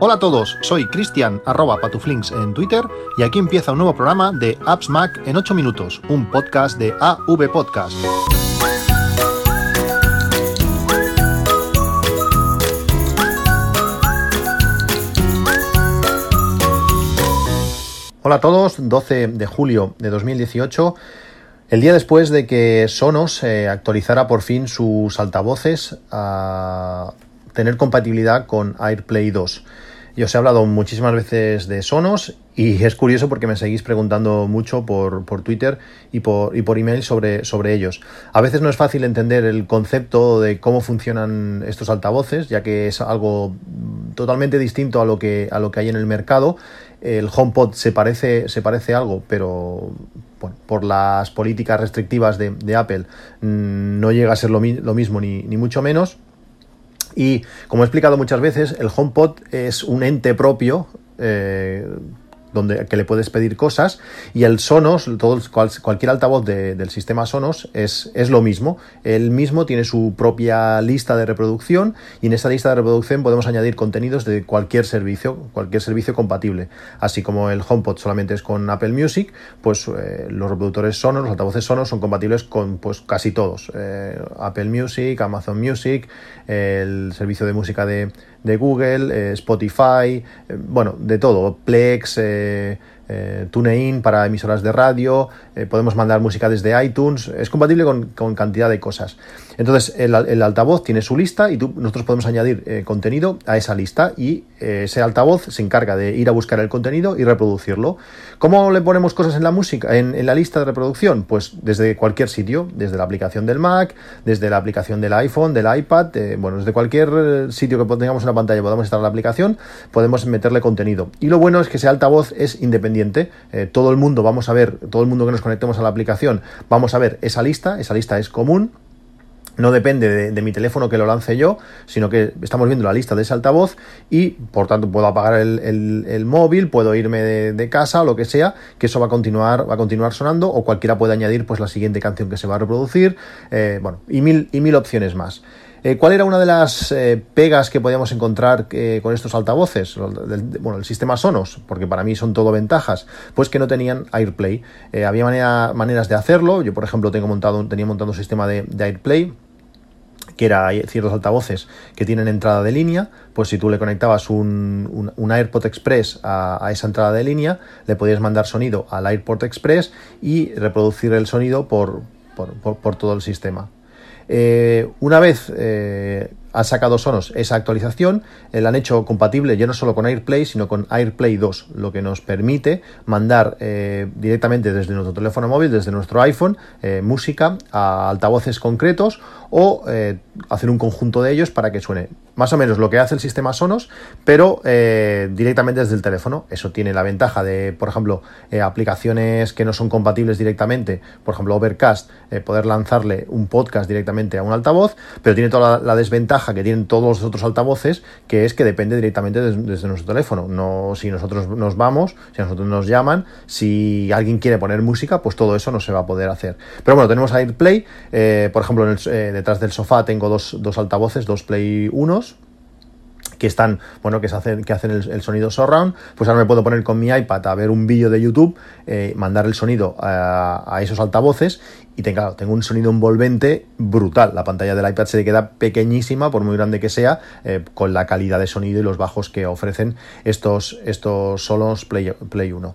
Hola a todos, soy Cristian arroba patuflinks en Twitter y aquí empieza un nuevo programa de Apps Mac en 8 minutos, un podcast de AV Podcast. Hola a todos, 12 de julio de 2018. El día después de que Sonos eh, actualizara por fin sus altavoces a tener compatibilidad con AirPlay 2. Yo os he hablado muchísimas veces de Sonos y es curioso porque me seguís preguntando mucho por, Twitter y por, y por email sobre, sobre ellos. A veces no es fácil entender el concepto de cómo funcionan estos altavoces, ya que es algo totalmente distinto a lo que, a lo que hay en el mercado. El HomePod se parece, se parece algo, pero por las políticas restrictivas de, Apple mm, no llega a ser lo, lo mismo ni, ni mucho menos. Y como he explicado muchas veces, el HomePod es un ente propio. Eh, donde que le puedes pedir cosas y el Sonos, todo, cualquier altavoz del sistema Sonos es, es, lo mismo. El mismo tiene su propia lista de reproducción y en esa lista de reproducción podemos añadir contenidos de cualquier servicio, cualquier servicio compatible. Así como el HomePod solamente es con Apple Music, pues eh, los reproductores Sonos, los altavoces Sonos son compatibles con pues casi todos. Eh, Apple Music, Amazon Music, el servicio de música de, de Google, eh, Spotify, eh, bueno, de todo, Plex, eh, TuneIn para emisoras de radio, podemos mandar música desde iTunes, es compatible con, cantidad de cosas. Entonces, el, altavoz tiene su lista y nosotros podemos añadir contenido a esa lista y ese altavoz se encarga de ir a buscar el contenido y reproducirlo. ¿Cómo le ponemos cosas en la música, en, la lista de reproducción? Pues desde cualquier sitio, desde la aplicación del Mac, desde la aplicación del iPhone, del iPad, bueno, desde cualquier sitio que tengamos la pantalla podemos instalar la aplicación, podemos meterle contenido. Y lo bueno es que ese altavoz es independiente. Eh, todo el mundo, vamos a ver, todo el mundo que nos conectemos a la aplicación, vamos a ver esa lista, esa lista es común, no depende de, mi teléfono que lo lance yo, sino que estamos viendo la lista de ese altavoz y por tanto puedo apagar el, móvil, puedo irme de, casa o lo que sea, que eso va a continuar, va a continuar sonando o cualquiera puede añadir pues la siguiente canción que se va a reproducir, eh, bueno, y mil, y mil opciones más. Eh, ¿Cuál era una de las eh, pegas que podíamos encontrar eh, con estos altavoces? bueno, el sistema Sonos, porque para mí son todo ventajas, pues que no tenían AirPlay. había maneras de hacerlo. Yo, por ejemplo, tengo montado, tenía montado un sistema de, AirPlay que era ciertos altavoces que tienen entrada de línea, pues si tú le conectabas un, AirPod Express a, esa entrada de línea, le podías mandar sonido al AirPod Express y reproducir el sonido por todo el sistema. Eh, una vez eh, han sacado Sonos esa actualización, eh, la han hecho compatible ya no solo con AirPlay, sino con AirPlay 2, lo que nos permite mandar directamente desde nuestro teléfono móvil, desde nuestro iPhone, música a altavoces concretos o hacer un conjunto de ellos para que suene más o menos lo que hace el sistema Sonos, pero eh, directamente desde el teléfono. Eso tiene la ventaja de, por ejemplo, eh, aplicaciones que no son compatibles directamente, por ejemplo, Overcast, eh, poder lanzarle un podcast directamente a un altavoz, pero tiene toda la, desventaja que tienen todos los otros altavoces, que es que depende directamente desde nuestro teléfono. No si nosotros nos vamos, si nosotros nos llaman, si alguien quiere poner música, pues todo eso no se va a poder hacer. Pero bueno, tenemos AirPlay, por ejemplo, detrás del sofá tengo dos, dos altavoces, dos Play 1 que están, bueno, que, se hacen, que hacen el, sonido surround, pues ahora me puedo poner con mi iPad a ver un vídeo de YouTube, eh, mandar el sonido a, esos altavoces y tengo, tengo un sonido envolvente brutal. La pantalla del iPad se queda pequeñísima, por muy grande que sea, eh, con la calidad de sonido y los bajos que ofrecen estos, estos Solos Play, Play 1.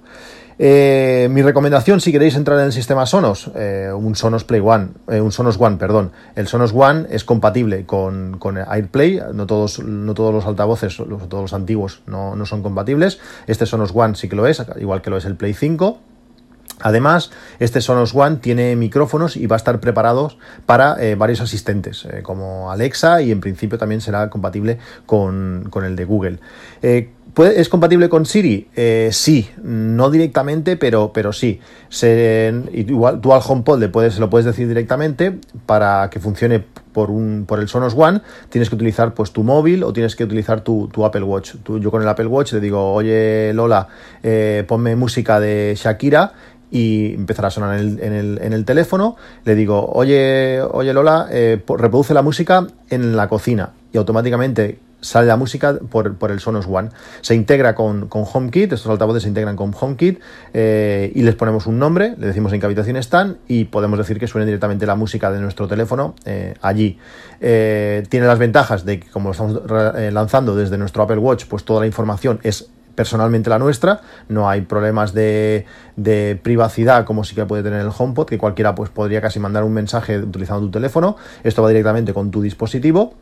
Eh, mi recomendación, si queréis entrar en el sistema Sonos, eh, un Sonos Play One, eh, un Sonos One, perdón. El Sonos One es compatible con, AirPlay, no todos, no todos los altavoces, todos los antiguos no, son compatibles. Este Sonos One sí que lo es, igual que lo es el Play 5. Además, este Sonos One tiene micrófonos y va a estar preparado para varios asistentes, como Alexa, y en principio también será compatible con el de Google. ¿Es compatible con Siri? Eh, sí, no directamente, pero, pero sí. igual tú al HomePod le puedes, lo puedes decir directamente para que funcione por, un, por el Sonos One. Tienes que utilizar pues, tu móvil o tienes que utilizar tu, Apple Watch. yo con el Apple Watch le digo, oye Lola, eh, ponme música de Shakira y empezará a sonar en el, en el, teléfono. Le digo, oye, oye Lola, eh, reproduce la música en la cocina y automáticamente sale la música por, el Sonos One. Se integra con, con HomeKit, estos altavoces se integran con HomeKit eh, y les ponemos un nombre, le decimos en qué habitación están y podemos decir que suene directamente la música de nuestro teléfono eh, allí. Eh, tiene las ventajas de que como lo estamos lanzando desde nuestro Apple Watch, pues toda la información es personalmente la nuestra, no hay problemas de, de, privacidad como sí que puede tener el HomePod, que cualquiera pues podría casi mandar un mensaje utilizando tu teléfono, esto va directamente con tu dispositivo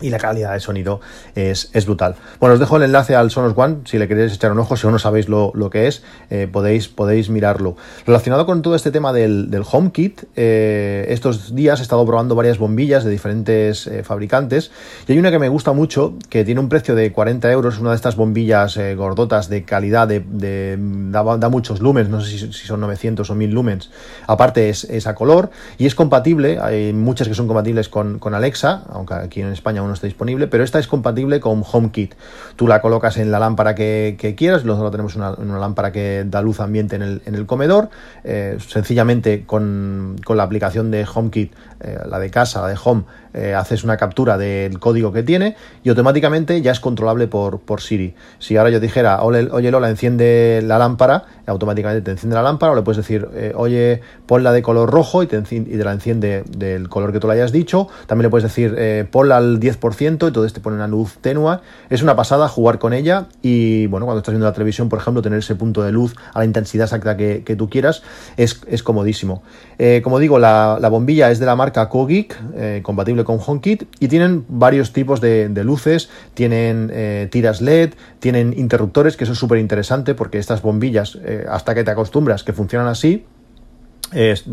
y la calidad de sonido es, brutal. Bueno, os dejo el enlace al Sonos One, si le queréis echar un ojo, si aún no sabéis lo, que es, eh, podéis, podéis mirarlo. Relacionado con todo este tema del, del HomeKit, eh, estos días he estado probando varias bombillas de diferentes eh, fabricantes y hay una que me gusta mucho, que tiene un precio de 40 euros, una de estas bombillas gordotas de calidad, de, da, muchos lumens, no sé si, son 900 o 1000 lumens, aparte es, a color y es compatible, hay muchas que son compatibles con, con Alexa, aunque aquí en España no está disponible, pero esta es compatible con HomeKit. Tú la colocas en la lámpara que, quieras, luego tenemos una, lámpara que da luz ambiente en el, comedor, eh, sencillamente con, la aplicación de HomeKit, eh, la de casa, la de Home, eh, haces una captura del código que tiene y automáticamente ya es controlable por, por Siri. Si ahora yo dijera, oye Lola, enciende la lámpara, automáticamente te enciende la lámpara, o le puedes decir, oye, ponla de color rojo y te, y te, la enciende del color que tú le hayas dicho. También le puedes decir, ponla al 10% y todo te pone una luz tenua. Es una pasada jugar con ella y bueno, cuando estás viendo la televisión, por ejemplo, tener ese punto de luz a la intensidad exacta que, tú quieras es, comodísimo. Eh, como digo, la, bombilla es de la marca Kogik, eh, compatible con HomeKit y tienen varios tipos de, luces, tienen eh, tiras LED, tienen interruptores, que eso es súper interesante porque estas bombillas, hasta que te acostumbras que funcionan así,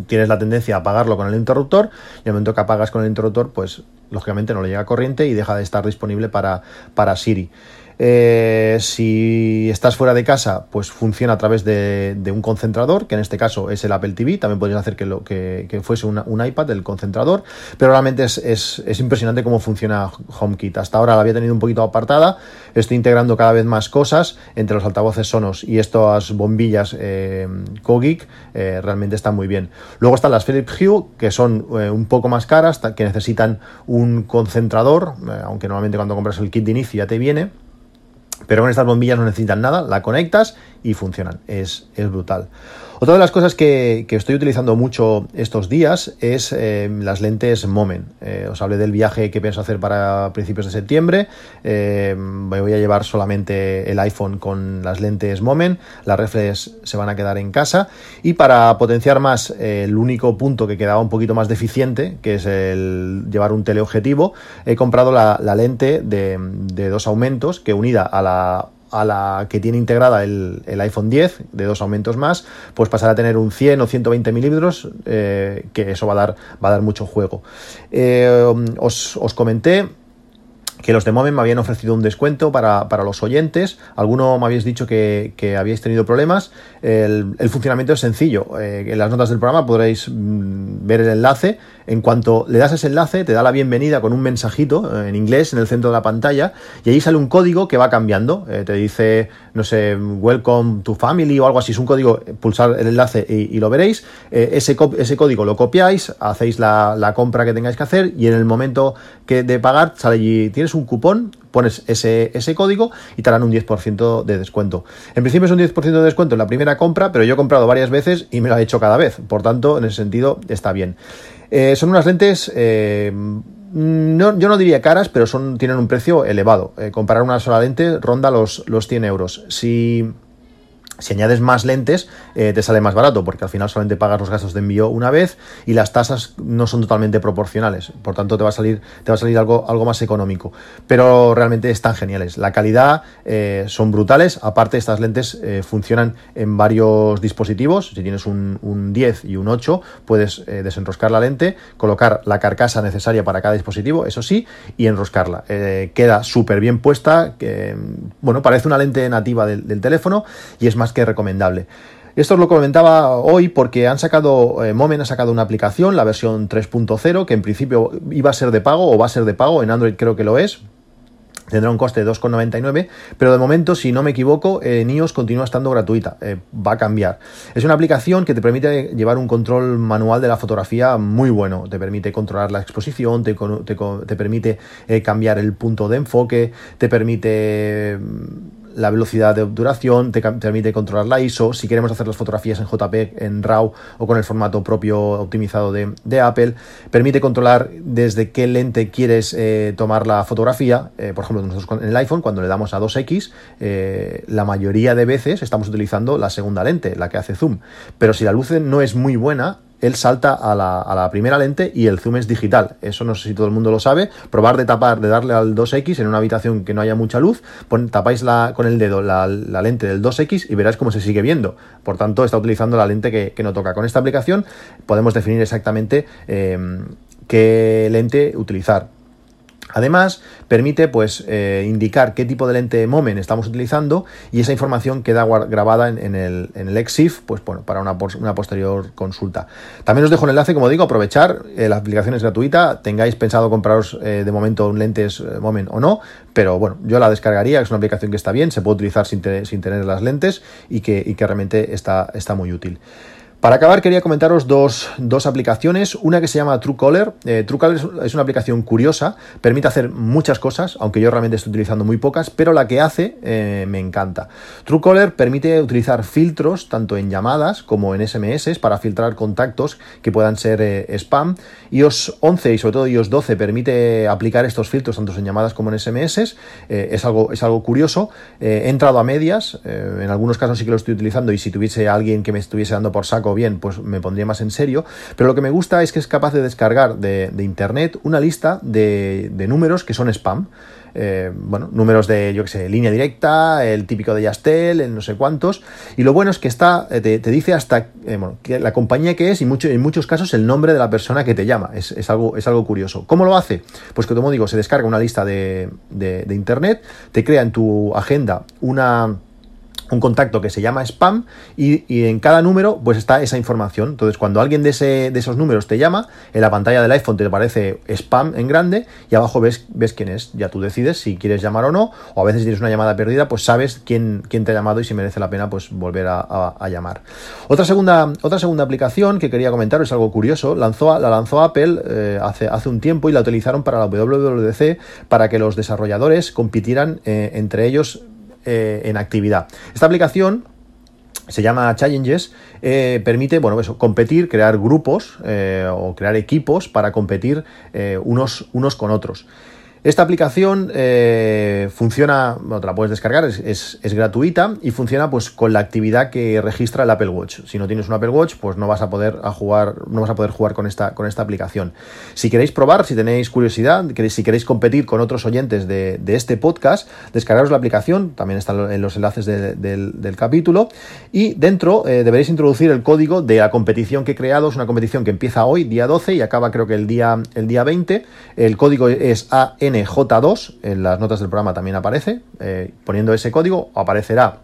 tienes la tendencia a apagarlo con el interruptor y el momento que apagas con el interruptor, pues lógicamente no le llega corriente y deja de estar disponible para, para Siri. Eh, si estás fuera de casa, pues funciona a través de, un concentrador, que en este caso es el Apple TV. También podrías hacer que, lo, que, fuese un iPad, el concentrador. Pero realmente es, impresionante cómo funciona HomeKit. Hasta ahora la había tenido un poquito apartada. Estoy integrando cada vez más cosas entre los altavoces Sonos y estas bombillas eh, Kogik. Eh, realmente están muy bien. Luego están las Philips Hue, que son eh, un poco más caras, que necesitan un concentrador, aunque normalmente cuando compras el kit de inicio ya te viene. Pero con estas bombillas no necesitan nada, la conectas y funcionan. Es, es brutal. Otra de las cosas que, estoy utilizando mucho estos días es eh, las lentes Moment. Eh, os hablé del viaje que pienso hacer para principios de septiembre. Eh, voy a llevar solamente el iPhone con las lentes Moment. Las reflex se van a quedar en casa. Y para potenciar más el único punto que quedaba un poquito más deficiente, que es el llevar un teleobjetivo, he comprado la, lente de dos aumentos que unida a la a la que tiene integrada el, iPhone 10 de dos aumentos más, pues pasará a tener un 100 o 120 milímetros, eh, que eso va a dar, va a dar mucho juego. Eh, os, os comenté que los de Moment me habían ofrecido un descuento para, los oyentes. Alguno me habéis dicho que, habíais tenido problemas. El, funcionamiento es sencillo. Eh, en las notas del programa podréis mm, ver el enlace. En cuanto le das ese enlace, te da la bienvenida con un mensajito eh, en inglés en el centro de la pantalla y ahí sale un código que va cambiando. Eh, te dice, no sé, welcome to family o algo así. Es un código, pulsar el enlace y, lo veréis. ese, ese código lo copiáis, hacéis la, la, compra que tengáis que hacer y en el momento que de pagar sale allí, tienes un cupón, pones ese, ese código y te harán un 10% de descuento. En principio es un 10% de descuento en la primera compra, pero yo he comprado varias veces y me lo ha hecho cada vez. Por tanto, en ese sentido está bien. Eh, son unas lentes... Eh, no, yo no diría caras, pero son, tienen un precio elevado. Eh, comprar una sola lente ronda los, los 100 euros. Si si añades más lentes, eh, te sale más barato, porque al final solamente pagas los gastos de envío una vez y las tasas no son totalmente proporcionales. Por tanto, te va a salir, te va a salir algo, algo más económico. Pero realmente están geniales. La calidad eh, son brutales. Aparte, estas lentes eh, funcionan en varios dispositivos. Si tienes un, 10 y un 8, puedes desenroscar la lente, colocar la carcasa necesaria para cada dispositivo, eso sí, y enroscarla. queda súper bien puesta. Bueno, parece una lente nativa del, del teléfono y es más que recomendable. Esto os lo comentaba hoy porque han sacado, eh, Moment ha sacado una aplicación, la versión 3.0, que en principio iba a ser de pago o va a ser de pago, en Android creo que lo es, Tendrá un coste de 2,99, pero de momento, si no me equivoco, eh, NIOS continúa estando gratuita. Eh, va a cambiar. Es una aplicación que te permite llevar un control manual de la fotografía muy bueno. Te permite controlar la exposición, te, te, permite cambiar el punto de enfoque, te permite la velocidad de obturación, te, permite controlar la ISO, si queremos hacer las fotografías en JPEG, en RAW o con el formato propio optimizado de, Apple, permite controlar desde qué lente quieres eh, tomar la fotografía, eh, por ejemplo nosotros en el iPhone cuando le damos a 2X, eh, la mayoría de veces estamos utilizando la segunda lente, la que hace zoom, pero si la luz no es muy buena, él salta a la, primera lente y el zoom es digital. Eso no sé si todo el mundo lo sabe. Probar de tapar, de darle al 2X en una habitación que no haya mucha luz, tapáis la, con el dedo la, lente del 2X y verás cómo se sigue viendo. Por tanto, está utilizando la lente que, no toca. Con esta aplicación podemos definir exactamente eh, qué lente utilizar. Además, permite pues, eh, indicar qué tipo de lente Momen estamos utilizando y esa información queda grabada en, el, en el EXIF pues, bueno, para una, una, posterior consulta. También os dejo el enlace, como digo, aprovechar, eh, la aplicación es gratuita, tengáis pensado compraros eh, de momento lentes Momen o no, pero bueno, yo la descargaría, es una aplicación que está bien, se puede utilizar sin, sin tener las lentes y que, y que realmente está, está muy útil. Para acabar, quería comentaros dos, aplicaciones. Una que se llama Truecaller. Eh, Truecaller es, una aplicación curiosa, permite hacer muchas cosas, aunque yo realmente estoy utilizando muy pocas, pero la que hace eh, me encanta. Truecaller permite utilizar filtros tanto en llamadas como en SMS para filtrar contactos que puedan ser eh, spam. iOS 11 y sobre todo iOS 12 permite aplicar estos filtros tanto en llamadas como en SMS. es, algo, es algo curioso. he entrado a medias, en algunos casos sí que lo estoy utilizando y si tuviese alguien que me estuviese dando por saco bien, pues me pondría más en serio. Pero lo que me gusta es que es capaz de descargar de, internet una lista de, números que son spam. Eh, bueno, números de, yo que sé, línea directa, el típico de Yastel, el no sé cuántos. Y lo bueno es que está, eh, te, dice hasta eh, la compañía que es y mucho, en muchos casos el nombre de la persona que te llama. Es, algo, es algo curioso. ¿Cómo lo hace? Pues que como digo, se descarga una lista de internet, te crea en tu agenda una un contacto que se llama spam y, en cada número pues está esa información. Entonces cuando alguien de, ese, de esos números te llama, en la pantalla del iPhone te aparece spam en grande y abajo ves, ves quién es. Ya tú decides si quieres llamar o no, o a veces tienes una llamada perdida, pues sabes quién, quién te ha llamado y si merece la pena pues volver a, llamar. Otra segunda, otra segunda aplicación que quería comentar es algo curioso, lanzó, la lanzó Apple eh, hace, hace un tiempo y la utilizaron para la WWDC para que los desarrolladores compitieran eh, entre ellos eh, en actividad. Esta aplicación se llama Challenges, eh, permite, bueno, eso, competir, crear grupos eh, o crear equipos para competir unos, unos con otros. Esta aplicación eh, funciona, bueno, te la puedes descargar, es, gratuita y funciona pues con la actividad que registra el Apple Watch. Si no tienes un Apple Watch, pues no vas a poder jugar, no vas a poder jugar con esta, con esta aplicación. Si queréis probar, si tenéis curiosidad, si queréis competir con otros oyentes de, este podcast, descargaros la aplicación, también están en los enlaces del, capítulo, y dentro eh, deberéis introducir el código de la competición que he creado, es una competición que empieza hoy, día 12, y acaba creo que el día, el día 20. El código es AN NJ2, en las notas del programa también aparece, eh, poniendo ese código aparecerá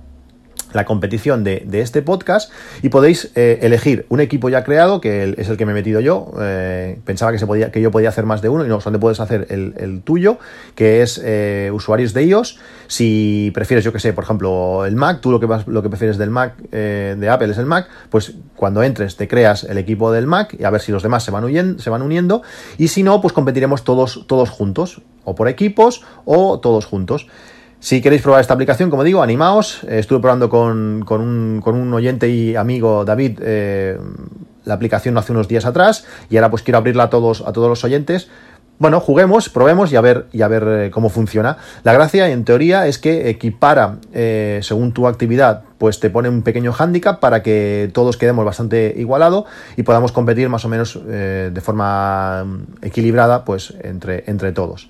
la competición de, este podcast y podéis eh, elegir un equipo ya creado, que es el que me he metido yo. Eh, pensaba que, se podía, que yo podía hacer más de uno y no, solamente puedes hacer el, tuyo, que es usuarios de iOS. Si prefieres, yo que sé, por ejemplo, el Mac, tú lo que, lo que prefieres del Mac, de Apple es el Mac, pues cuando entres te creas el equipo del Mac y a ver si los demás se van, se van uniendo y si no, pues competiremos todos, todos juntos o por equipos o todos juntos. Si queréis probar esta aplicación, como digo, animaos. Estuve probando con, un, oyente y amigo David eh, la aplicación hace unos días atrás y ahora pues quiero abrirla a todos, a todos los oyentes bueno, juguemos, probemos y a ver, y a ver eh, cómo funciona. La gracia, en teoría, es que equipara, eh, según tu actividad, pues te pone un pequeño hándicap para que todos quedemos bastante igualado y podamos competir más o menos de forma equilibrada, pues entre, entre todos.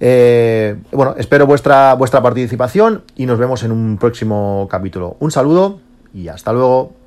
Eh, bueno, espero vuestra, vuestra participación y nos vemos en un próximo capítulo. Un saludo y hasta luego.